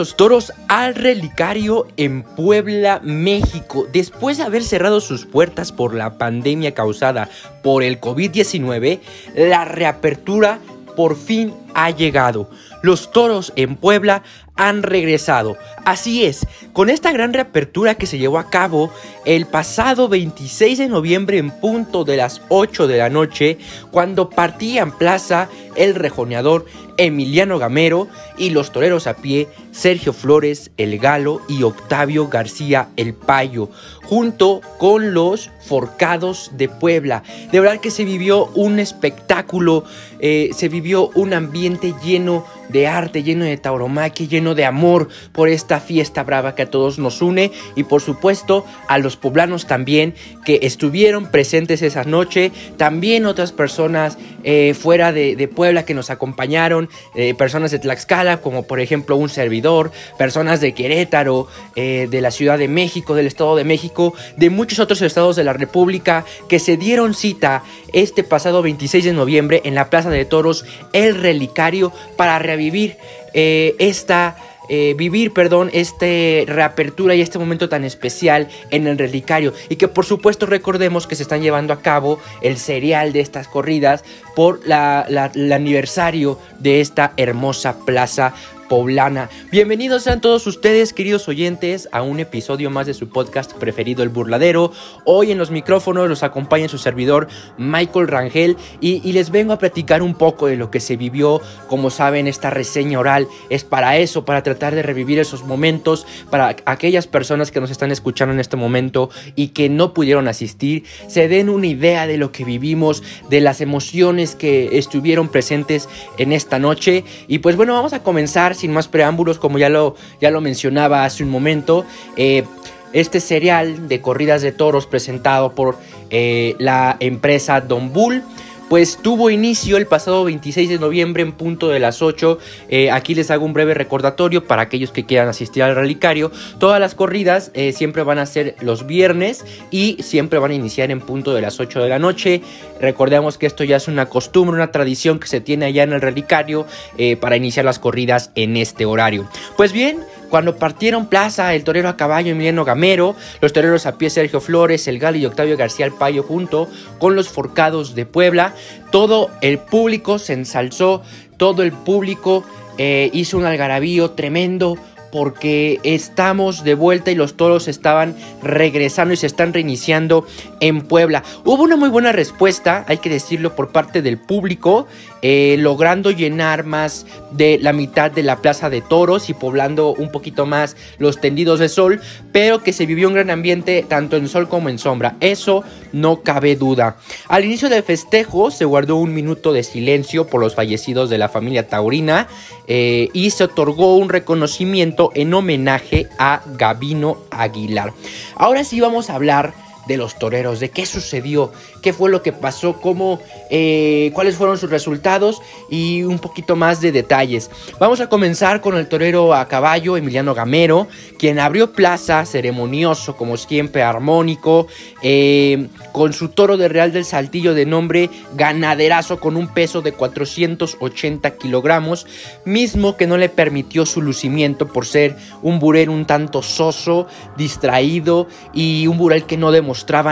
Los toros al relicario en Puebla, México. Después de haber cerrado sus puertas por la pandemia causada por el COVID-19, la reapertura por fin ha llegado. Los toros en Puebla han regresado. Así es, con esta gran reapertura que se llevó a cabo el pasado 26 de noviembre en punto de las 8 de la noche, cuando partían plaza el rejoneador Emiliano Gamero y los toreros a pie Sergio Flores, el Galo y Octavio García, el Payo, junto con los Forcados de Puebla. De verdad que se vivió un espectáculo, eh, se vivió un ambiente lleno de arte, lleno de tauromaquia, lleno de amor por esta fiesta brava que a todos nos une y por supuesto a los poblanos también que estuvieron presentes esa noche, también otras personas eh, fuera de, Puebla que nos acompañaron, eh, personas de Tlaxcala como por ejemplo un servidor, personas de Querétaro, eh, de la Ciudad de México, del Estado de México, de muchos otros estados de la República que se dieron cita este pasado 26 de noviembre en la Plaza de Toros El Relicario para revivir esta eh, vivir, perdón, este reapertura y este momento tan especial en el relicario. Y que por supuesto recordemos que se están llevando a cabo el serial de estas corridas por el aniversario de esta hermosa plaza poblana. Bienvenidos sean todos ustedes, queridos oyentes, a un episodio más de su podcast preferido, El Burladero. Hoy en los micrófonos los acompaña su servidor Michael Rangel y, y, les vengo a platicar un poco de lo que se vivió. Como saben, esta reseña oral es para eso, para tratar de revivir esos momentos, para aquellas personas que nos están escuchando en este momento y que no pudieron asistir, se den una idea de lo que vivimos, de las emociones que estuvieron presentes en esta noche. Y pues bueno, vamos a comenzar sin más preámbulos, como ya lo, ya lo mencionaba hace un momento, eh, este serial de corridas de toros presentado por eh, la empresa Don Bull pues tuvo inicio el pasado 26 de noviembre en punto de las 8. Eh, aquí les hago un breve recordatorio para aquellos que quieran asistir al relicario. Todas las corridas eh, siempre van a ser los viernes y siempre van a iniciar en punto de las 8 de la noche. Recordemos que esto ya es una costumbre, una tradición que se tiene allá en el relicario eh, para iniciar las corridas en este horario. Pues bien, cuando partieron plaza el torero a caballo Emiliano Gamero, los toreros a pie Sergio Flores, el Gali y Octavio García el Payo junto con los Forcados de Puebla, todo el público se ensalzó, todo el público eh, hizo un algarabío tremendo porque estamos de vuelta y los toros estaban regresando y se están reiniciando en Puebla. Hubo una muy buena respuesta, hay que decirlo, por parte del público, eh, logrando llenar más de la mitad de la plaza de toros y poblando un poquito más los tendidos de sol, pero que se vivió un gran ambiente tanto en sol como en sombra. Eso no cabe duda. Al inicio del festejo se guardó un minuto de silencio por los fallecidos de la familia taurina eh, y se otorgó un reconocimiento en homenaje a Gabino Aguilar. Ahora sí vamos a hablar de los toreros, de qué sucedió, qué fue lo que pasó, cómo, eh, cuáles fueron sus resultados y un poquito más de detalles. Vamos a comenzar con el torero a caballo, Emiliano Gamero, quien abrió plaza, ceremonioso, como siempre, armónico, eh, con su toro de Real del Saltillo de nombre Ganaderazo, con un peso de 480 kilogramos, mismo que no le permitió su lucimiento por ser un burel un tanto soso, distraído y un burel que no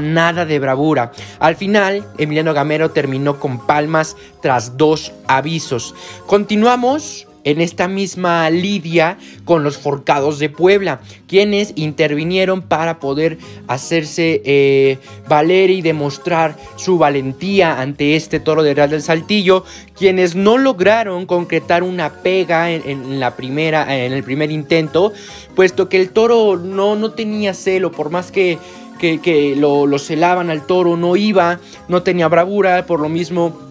nada de bravura. Al final, Emiliano Gamero terminó con palmas tras dos avisos. Continuamos en esta misma lidia con los forcados de Puebla, quienes intervinieron para poder hacerse eh, valer y demostrar su valentía ante este toro de Real del Saltillo, quienes no lograron concretar una pega en, la primera, en el primer intento, puesto que el toro no, no tenía celo, por más que que, lo, lo celaban al toro, no iba, no tenía bravura, por lo mismo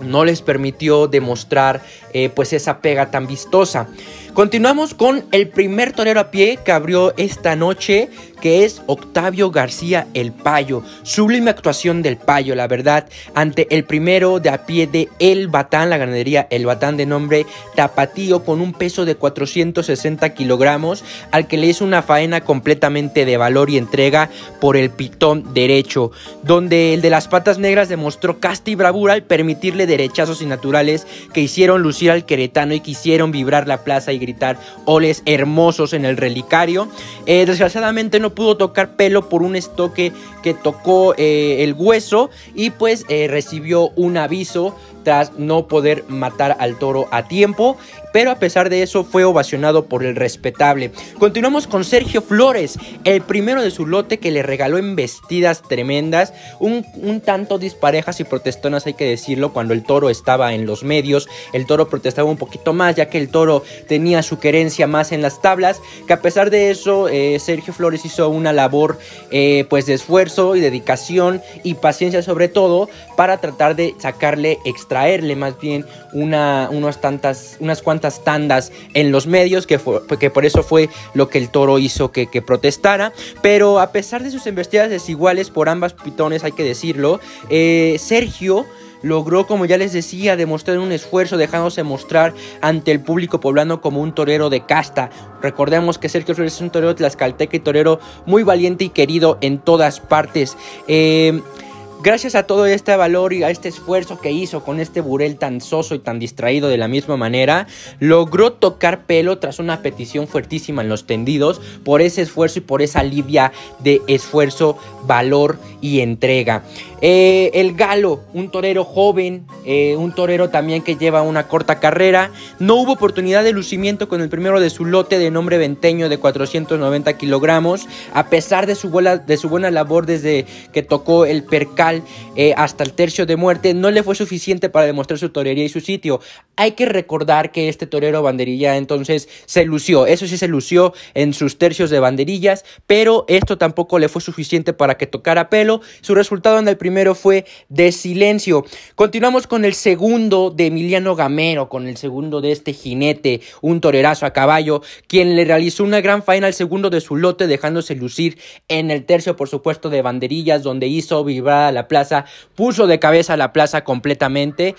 no les permitió demostrar eh, pues esa pega tan vistosa. Continuamos con el primer torero a pie que abrió esta noche, que es Octavio García el Payo. Sublime actuación del Payo, la verdad, ante el primero de a pie de El Batán, la ganadería El Batán de nombre Tapatío, con un peso de 460 kilogramos, al que le hizo una faena completamente de valor y entrega por el pitón derecho, donde el de las patas negras demostró casta y bravura al permitirle derechazos y naturales que hicieron lucir al queretano y quisieron vibrar la plaza y gritar oles hermosos en el relicario. Eh, desgraciadamente no pudo tocar pelo por un estoque que tocó eh, el hueso y pues eh, recibió un aviso tras no poder matar al toro a tiempo pero a pesar de eso fue ovacionado por el respetable. Continuamos con Sergio Flores, el primero de su lote que le regaló embestidas tremendas, un, tanto disparejas y protestonas hay que decirlo, cuando el toro estaba en los medios, el toro protestaba un poquito más ya que el toro tenía su querencia más en las tablas, que a pesar de eso eh, Sergio Flores hizo una labor eh, pues de esfuerzo y dedicación y paciencia sobre todo para tratar de sacarle, extraerle más bien una, tantas, unas cuantas tandas en los medios, que, que por eso fue lo que el toro hizo que, protestara. Pero a pesar de sus investidas desiguales por ambas pitones, hay que decirlo, eh, Sergio logró, como ya les decía, demostrar un esfuerzo dejándose mostrar ante el público poblano como un torero de casta. Recordemos que Sergio Flores es un torero tlaxcalteca y torero muy valiente y querido en todas partes. Eh, Gracias a todo este valor y a este esfuerzo que hizo con este burel tan soso y tan distraído de la misma manera, logró tocar pelo tras una petición fuertísima en los tendidos por ese esfuerzo y por esa alivia de esfuerzo, valor y entrega. Eh, el Galo, un torero joven, eh, un torero también que lleva una corta carrera, no hubo oportunidad de lucimiento con el primero de su lote de nombre venteño de 490 kilogramos, a pesar de su, de su buena labor desde que tocó el percal eh, hasta el tercio de muerte, no le fue suficiente para demostrar su torería y su sitio. Hay que recordar que este torero banderilla entonces se lució, eso sí se lució en sus tercios de banderillas, pero esto tampoco le fue suficiente para que tocara pelo. Su resultado en el primer primero fue de silencio. Continuamos con el segundo de Emiliano Gamero, con el segundo de este jinete, un torerazo a caballo, quien le realizó una gran faena al segundo de su lote, dejándose lucir en el tercio, por supuesto, de banderillas, donde hizo vibrar a la plaza, puso de cabeza a la plaza completamente,